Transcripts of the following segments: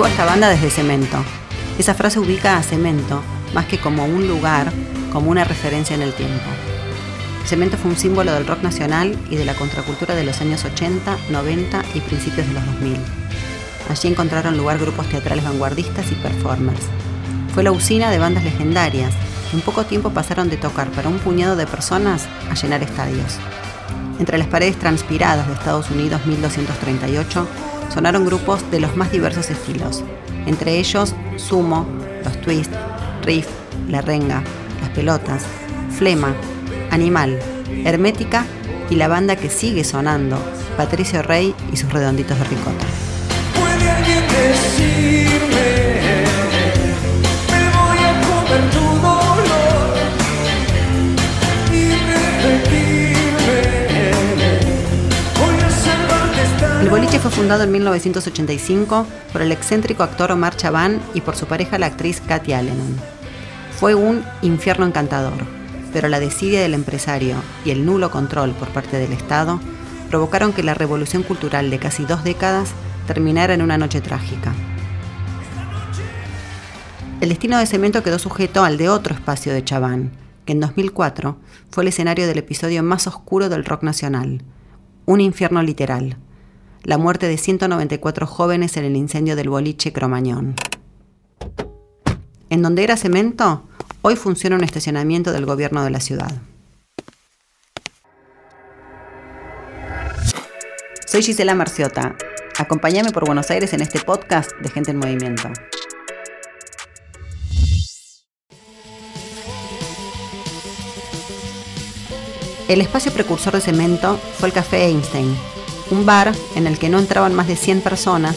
Sigo esta banda desde Cemento. Esa frase ubica a Cemento más que como un lugar, como una referencia en el tiempo. Cemento fue un símbolo del rock nacional y de la contracultura de los años 80, 90 y principios de los 2000. Allí encontraron lugar grupos teatrales vanguardistas y performers. Fue la usina de bandas legendarias. En poco tiempo pasaron de tocar para un puñado de personas a llenar estadios. Entre las paredes transpiradas de Estados Unidos 1238 sonaron grupos de los más diversos estilos, entre ellos Sumo, Los Twist, Riff, La Renga, Las Pelotas, Flema, Animal, Hermética y la banda que sigue sonando, Patricio Rey y sus redonditos de ricota. El boliche fue fundado en 1985 por el excéntrico actor Omar Chaván y por su pareja la actriz Katy Alleman. Fue un infierno encantador, pero la desidia del empresario y el nulo control por parte del Estado provocaron que la revolución cultural de casi dos décadas terminara en una noche trágica. El destino de Cemento quedó sujeto al de otro espacio de Chaván, que en 2004 fue el escenario del episodio más oscuro del rock nacional, un infierno literal, la muerte de 194 jóvenes en el incendio del boliche Cromañón. En donde era Cemento, hoy funciona un estacionamiento del gobierno de la ciudad. Soy Gisela Marciota. Acompáñame por Buenos Aires en este podcast de Gente en Movimiento. El espacio precursor de cemento fue el Café Einstein, un bar en el que no entraban más de 100 personas,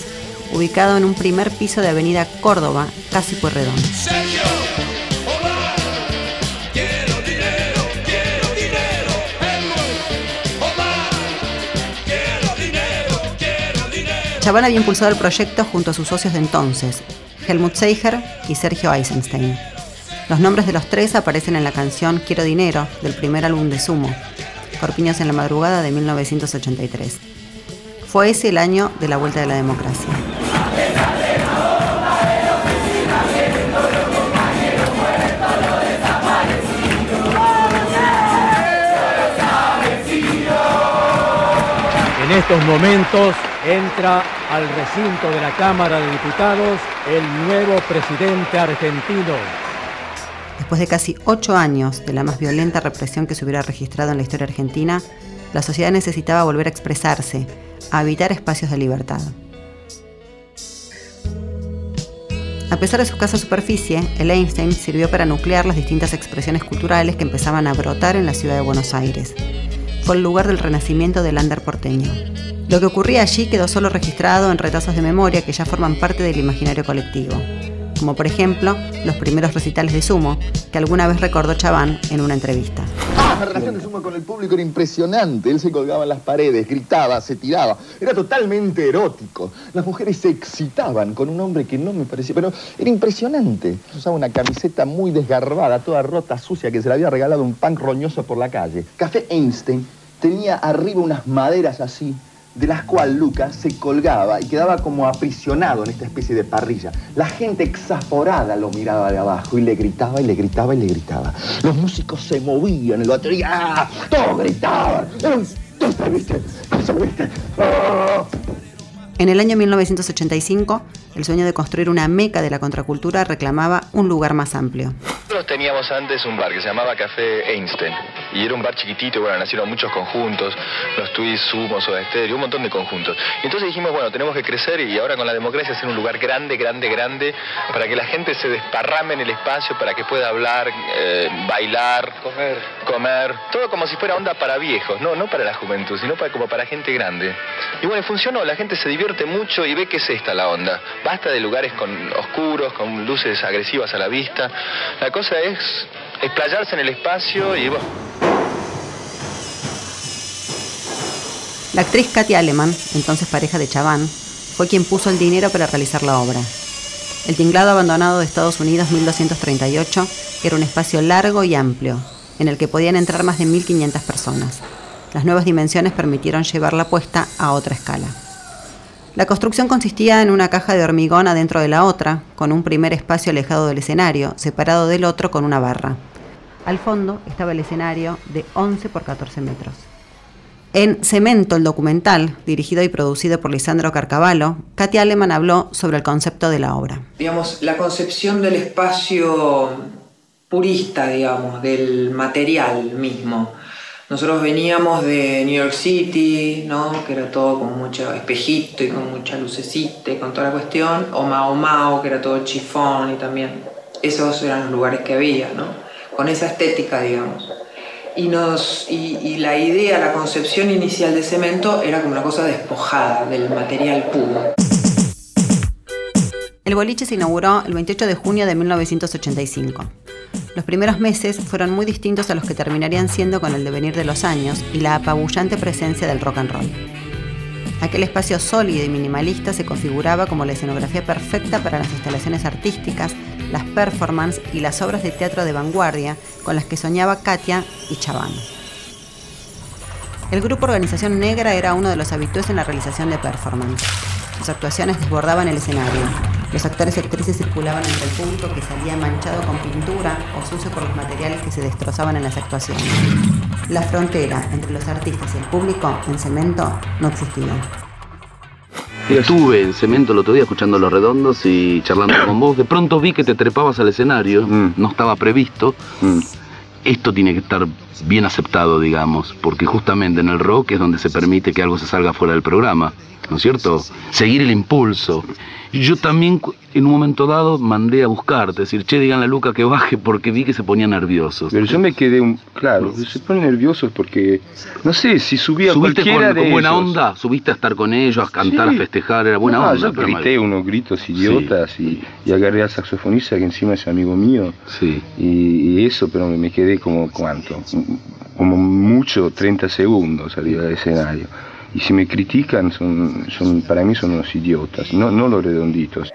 ubicado en un primer piso de Avenida Córdoba, casi Pueyrredón. Chaván había impulsado el proyecto junto a sus socios de entonces, Helmut Seiger y Sergio Eisenstein. Los nombres de los tres aparecen en la canción Quiero Dinero del primer álbum de Sumo, Corpiños en la Madrugada de 1983. Fue ese el año de la vuelta de la democracia. En estos momentos entra al recinto de la Cámara de Diputados el nuevo presidente argentino. Después de casi ocho años de la más violenta represión que se hubiera registrado en la historia argentina, la sociedad necesitaba volver a expresarse, a habitar espacios de libertad. A pesar de su escasa superficie, el Einstein sirvió para nuclear las distintas expresiones culturales que empezaban a brotar en la ciudad de Buenos Aires. Fue el lugar del renacimiento del under porteño. Lo que ocurría allí quedó solo registrado en retazos de memoria que ya forman parte del imaginario colectivo, como por ejemplo los primeros recitales de Sumo, que alguna vez recordó Chaván en una entrevista. La relación de Sumo con el público era impresionante. Él se colgaba en las paredes, gritaba, se tiraba. Era totalmente erótico. Las mujeres se excitaban con un hombre que no me parecía. Pero era impresionante. Usaba una camiseta muy desgarbada, toda rota, sucia, que se le había regalado un punk roñoso por la calle. Café Einstein tenía arriba unas maderas así, de las cuales Lucas se colgaba y quedaba como aprisionado en esta especie de parrilla. La gente exasporada lo miraba de abajo y le gritaba y le gritaba y le gritaba. Los músicos se movían, el batería, ¡ah! todos gritaban. Era un- ¿Qué se viste? ¿Qué se viste? ¡Ah! En el año 1985, el sueño de construir una meca de la contracultura reclamaba un lugar más amplio. Nosotros teníamos antes un bar que se llamaba Café Einstein y era un bar chiquitito, y bueno, nacieron muchos conjuntos, los Twists, Sumos, Soda Stereo, un montón de conjuntos. Y entonces dijimos, bueno, tenemos que crecer y ahora con la democracia hacer un lugar grande, grande, grande, para que la gente se desparrame en el espacio, para que pueda hablar, eh, bailar, comer, comer, todo como si fuera onda para viejos, no, no para la juventud, sino para, como para gente grande. Y bueno, funcionó, la gente se divierte mucho y ve que es esta la onda. Basta de lugares con oscuros, con luces agresivas a la vista. La cosa es explayarse en el espacio y bueno, La actriz Katy Aleman, entonces pareja de Chaván, fue quien puso el dinero para realizar la obra. El tinglado abandonado de Estados Unidos 1238 era un espacio largo y amplio, en el que podían entrar más de 1.500 personas. Las nuevas dimensiones permitieron llevar la puesta a otra escala. La construcción consistía en una caja de hormigón adentro de la otra, con un primer espacio alejado del escenario, separado del otro con una barra. Al fondo estaba el escenario de 11 por 14 metros. En Cemento, el documental, dirigido y producido por Lisandro Carcavalo, Katia Aleman habló sobre el concepto de la obra. digamos, la concepción del espacio purista, digamos, del material mismo. Nosotros veníamos de New York City, ¿no? que era todo con mucho espejito y con mucha lucecita y con toda la cuestión, o Mao Mao, que era todo chifón y también. Esos eran los lugares que había, ¿no? con esa estética, digamos. Y, nos, y, y la idea, la concepción inicial de cemento era como una cosa despojada del material puro. El boliche se inauguró el 28 de junio de 1985. Los primeros meses fueron muy distintos a los que terminarían siendo con el devenir de los años y la apabullante presencia del rock and roll. Aquel espacio sólido y minimalista se configuraba como la escenografía perfecta para las instalaciones artísticas, las performances y las obras de teatro de vanguardia con las que soñaba Katia y Chaván. El grupo Organización Negra era uno de los habitués en la realización de performance. Sus actuaciones desbordaban el escenario. Los actores y actrices circulaban entre el público que salía manchado con pintura o sucio por los materiales que se destrozaban en las actuaciones. La frontera entre los artistas y el público en cemento no existía. Estuve en Cemento el otro día escuchando Los Redondos y charlando con vos. De pronto vi que te trepabas al escenario, Mm. no estaba previsto. Mm. Esto tiene que estar bien aceptado, digamos, porque justamente en el rock es donde se permite que algo se salga fuera del programa, ¿no es cierto? Seguir el impulso. Yo también en un momento dado mandé a buscarte, decir, che, díganle a Luca que baje porque vi que se ponía nervioso. Pero yo me quedé, un, claro, se ponen nerviosos porque, no sé, si subía ¿Subiste cualquiera con, de con buena ellos- onda? ¿Subiste a estar con ellos, a cantar, Sí. a festejar? Era buena No, onda. Yo grité unos gritos idiotas y, y agarré al saxofonista que encima es amigo mío. Sí. Y, y eso, pero me quedé como, ¿cuánto? Como mucho 30 segundos arriba del escenario. Y si me critican, son, son, para mí son unos idiotas, no, no los redonditos.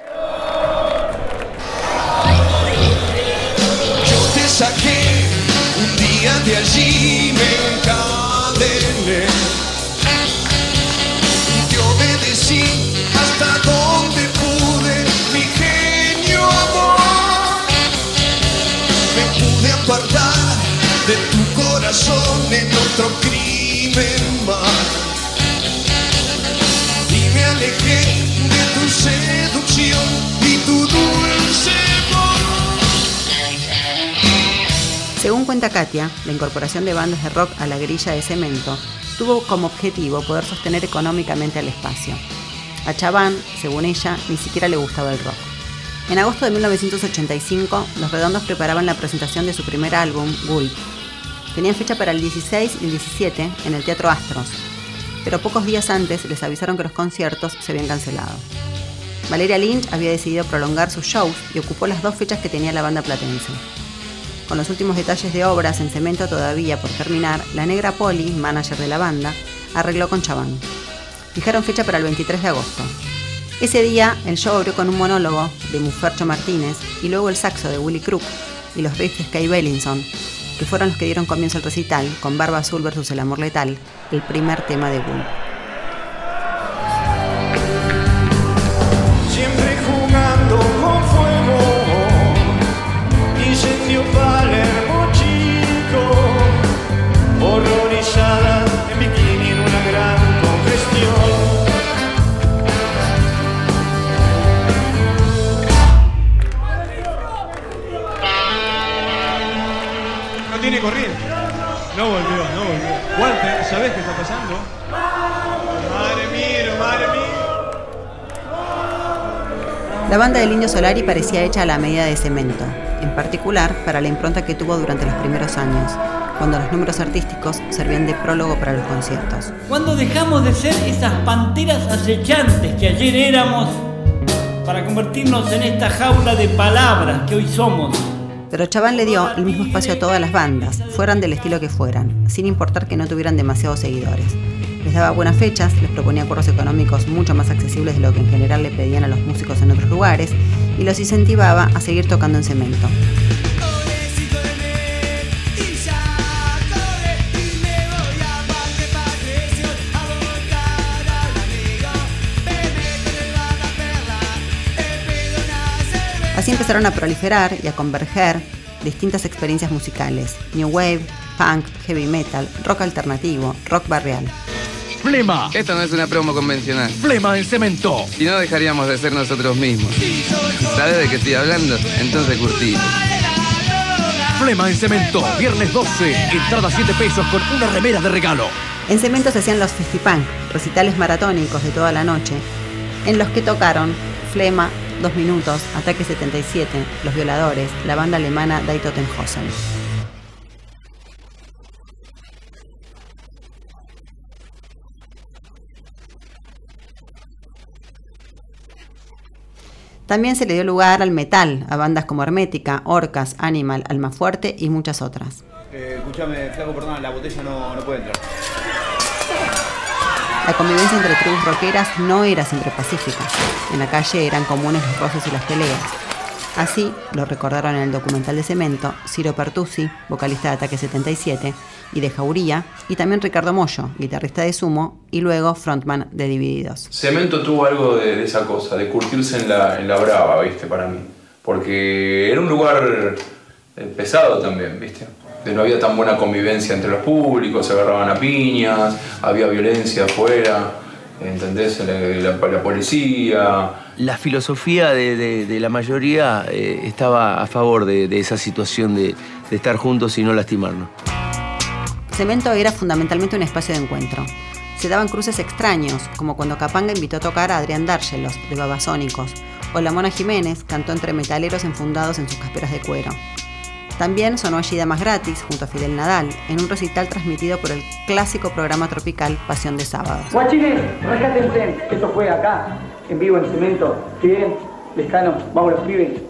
Cuenta Katia, la incorporación de bandas de rock a la grilla de cemento tuvo como objetivo poder sostener económicamente al espacio. A Chaván, según ella, ni siquiera le gustaba el rock. En agosto de 1985, Los Redondos preparaban la presentación de su primer álbum, Gulp. Tenían fecha para el 16 y el 17 en el Teatro Astros, pero pocos días antes les avisaron que los conciertos se habían cancelado. Valeria Lynch había decidido prolongar sus shows y ocupó las dos fechas que tenía la banda platense. Con los últimos detalles de obras en cemento todavía por terminar, la negra Polly, manager de la banda, arregló con Chaván. Fijaron fecha para el 23 de agosto. Ese día, el show abrió con un monólogo de Mufercho Martínez y luego el saxo de Willy Crook y los riffs de Bellinson, que fueron los que dieron comienzo al recital con Barba Azul versus El Amor Letal, el primer tema de Bull. La banda del Indio Solari parecía hecha a la medida de cemento, en particular para la impronta que tuvo durante los primeros años, cuando los números artísticos servían de prólogo para los conciertos. Cuando dejamos de ser esas panteras acechantes que ayer éramos para convertirnos en esta jaula de palabras que hoy somos. Pero Chaván le dio el mismo espacio a todas las bandas, fueran del estilo que fueran, sin importar que no tuvieran demasiados seguidores. Les daba buenas fechas, les proponía acuerdos económicos mucho más accesibles de lo que en general le pedían a los músicos en otros lugares, y los incentivaba a seguir tocando en cemento. Así empezaron a proliferar y a converger distintas experiencias musicales, New Wave, Punk, Heavy Metal, Rock Alternativo, Rock Barrial. Flema. Esto no es una promo convencional. Flema en cemento. Si no, dejaríamos de ser nosotros mismos. ¿Sabes de qué estoy hablando? Entonces curtí. Flema en cemento. Viernes 12. Entrada 7 pesos con una remera de regalo. En cemento se hacían los festipunk, recitales maratónicos de toda la noche, en los que tocaron Flema, Dos Minutos, Ataque 77, Los Violadores, la banda alemana Die Totenhausen. También se le dio lugar al metal, a bandas como Hermética, Orcas, Animal, Almafuerte y muchas otras. Eh, escúchame, flaco, perdón, la botella no, no puede entrar. La convivencia entre tribus rockeras no era siempre pacífica. En la calle eran comunes los roces y las peleas. Así lo recordaron en el documental de Cemento Ciro Pertusi, vocalista de Ataque 77, y de Jauría, y también Ricardo Mollo, guitarrista de Sumo y luego frontman de Divididos. Cemento tuvo algo de, de esa cosa, de curtirse en la, en la brava, ¿viste? Para mí. Porque era un lugar eh, pesado también, ¿viste? De no había tan buena convivencia entre los públicos, se agarraban a piñas, había violencia afuera, ¿entendés? La, la- la policía. La filosofía de, de- de la mayoría eh, estaba a favor de, de esa situación de, de estar juntos y no lastimarnos. Cemento era fundamentalmente un espacio de encuentro. Se daban cruces extraños, como cuando Capanga invitó a tocar a Adrián Dárgelos, de Babasónicos, o la Mona Jiménez cantó entre metaleros enfundados en sus casperas de cuero. También sonó allí Damas Gratis, junto a Fidel Nadal, en un recital transmitido por el clásico programa tropical Pasión de Sábados. Guachines, rescátense. Esto fue acá, en vivo en cemento. Lescano, vamos los pibes.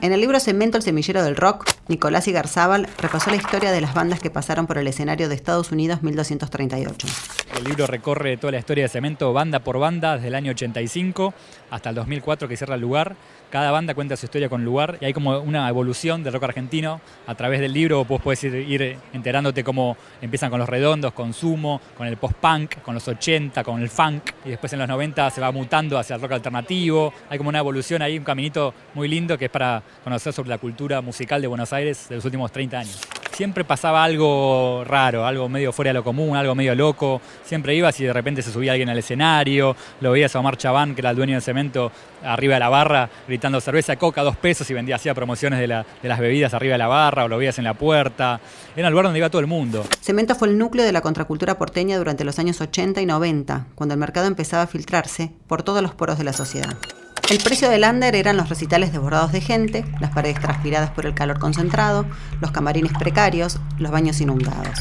En el libro Cemento, el semillero del rock, Nicolás Igarzábal repasó la historia de las bandas que pasaron por el escenario de Estados Unidos 1238. El libro recorre toda la historia de Cemento banda por banda desde el año 85 hasta el 2004 que cierra el lugar. Cada banda cuenta su historia con lugar y hay como una evolución del rock argentino. A través del libro vos podés ir, ir enterándote cómo empiezan con los redondos, con Sumo, con el post-punk, con los 80, con el funk y después en los 90 se va mutando hacia el rock alternativo. Hay como una evolución ahí, un caminito muy lindo que es para conocer sobre la cultura musical de Buenos Aires de los últimos 30 años. Siempre pasaba algo raro, algo medio fuera de lo común, algo medio loco. Siempre ibas y de repente se subía alguien al escenario, lo veías a Omar Chabán, que era el dueño del cemento, arriba de la barra, gritando cerveza coca dos pesos y vendía, hacía promociones de, de las bebidas arriba de la barra, o lo veías en la puerta. Era el lugar donde iba todo el mundo. Cemento fue el núcleo de la contracultura porteña durante los años 80 y 90, cuando el mercado empezaba a filtrarse por todos los poros de la sociedad. El precio del under eran los recitales desbordados de gente, las paredes transpiradas por el calor concentrado, los camarines precarios, los baños inundados.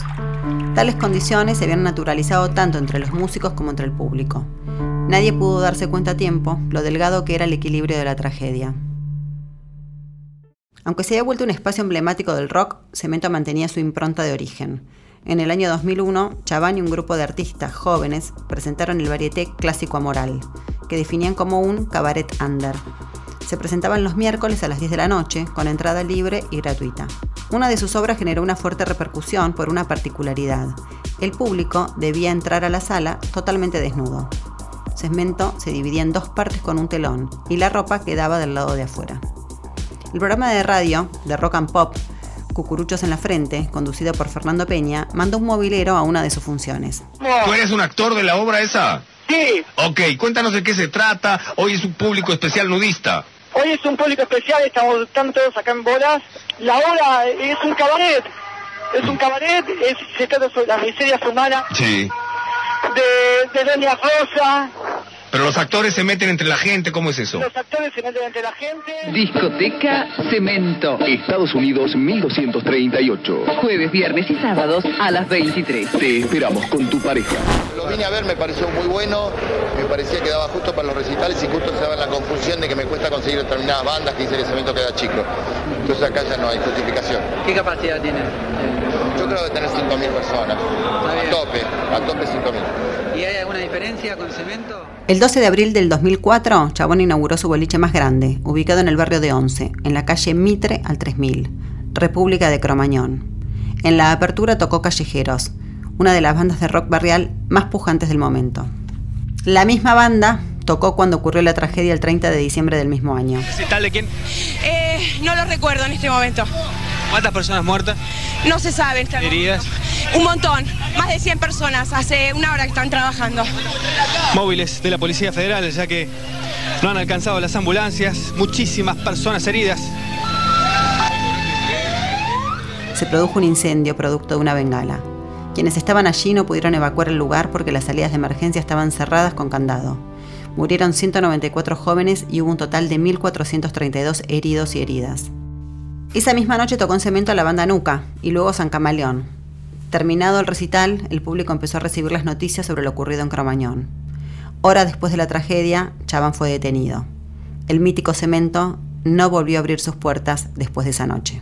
Tales condiciones se habían naturalizado tanto entre los músicos como entre el público. Nadie pudo darse cuenta a tiempo lo delgado que era el equilibrio de la tragedia. Aunque se había vuelto un espacio emblemático del rock, Cemento mantenía su impronta de origen. En el año 2001, Chaván y un grupo de artistas jóvenes presentaron el varieté Clásico Amoral, que definían como un cabaret under. Se presentaban los miércoles a las 10 de la noche, con entrada libre y gratuita. Una de sus obras generó una fuerte repercusión por una particularidad. El público debía entrar a la sala totalmente desnudo. Cemento se dividía en dos partes con un telón y la ropa quedaba del lado de afuera. El programa de radio, de Rock and Pop, Cucuruchos en la Frente, conducido por Fernando Peña, mandó un mobilero a una de sus funciones. ¿Tú eres un actor de la obra esa? Sí. Ok, cuéntanos de qué se trata. Hoy es un público especial nudista. Hoy es un público especial, estamos están todos acá en bolas. La obra es un cabaret. Es un cabaret, es, se trata sobre las miserias humanas Sí. de, de Doña Rosa. Pero los actores se meten entre la gente, ¿cómo es eso? Los actores se meten entre la gente. Discoteca Cemento. Estados Unidos 1238. Jueves, viernes y sábados a las 23. Te esperamos con tu pareja. Lo vine a ver, me pareció muy bueno, me parecía que daba justo para los recitales y justo se daba la confusión de que me cuesta conseguir determinadas bandas que dice que el cemento queda chico. Entonces acá ya no hay justificación. ¿Qué capacidad tiene? Yo creo que tener 5.000 personas. A tope, a tope 5.000. ¿Y hay alguna diferencia con cemento? El 12 de abril del 2004, Chabón inauguró su boliche más grande, ubicado en el barrio de Once, en la calle Mitre al 3000, República de Cromañón. En la apertura tocó Callejeros, una de las bandas de rock barrial más pujantes del momento. La misma banda tocó cuando ocurrió la tragedia el 30 de diciembre del mismo año. ¿Tal de quién? Eh, no lo recuerdo en este momento. ¿Cuántas personas muertas? No se sabe. Está ¿Heridas? Un montón. Más de 100 personas. Hace una hora que están trabajando. Móviles de la Policía Federal, ya que no han alcanzado las ambulancias. Muchísimas personas heridas. Se produjo un incendio producto de una bengala. Quienes estaban allí no pudieron evacuar el lugar porque las salidas de emergencia estaban cerradas con candado. Murieron 194 jóvenes y hubo un total de 1.432 heridos y heridas. Esa misma noche tocó en cemento a la banda Nuca y luego San Camaleón. Terminado el recital, el público empezó a recibir las noticias sobre lo ocurrido en Cromañón. Hora después de la tragedia, Chabán fue detenido. El mítico cemento no volvió a abrir sus puertas después de esa noche.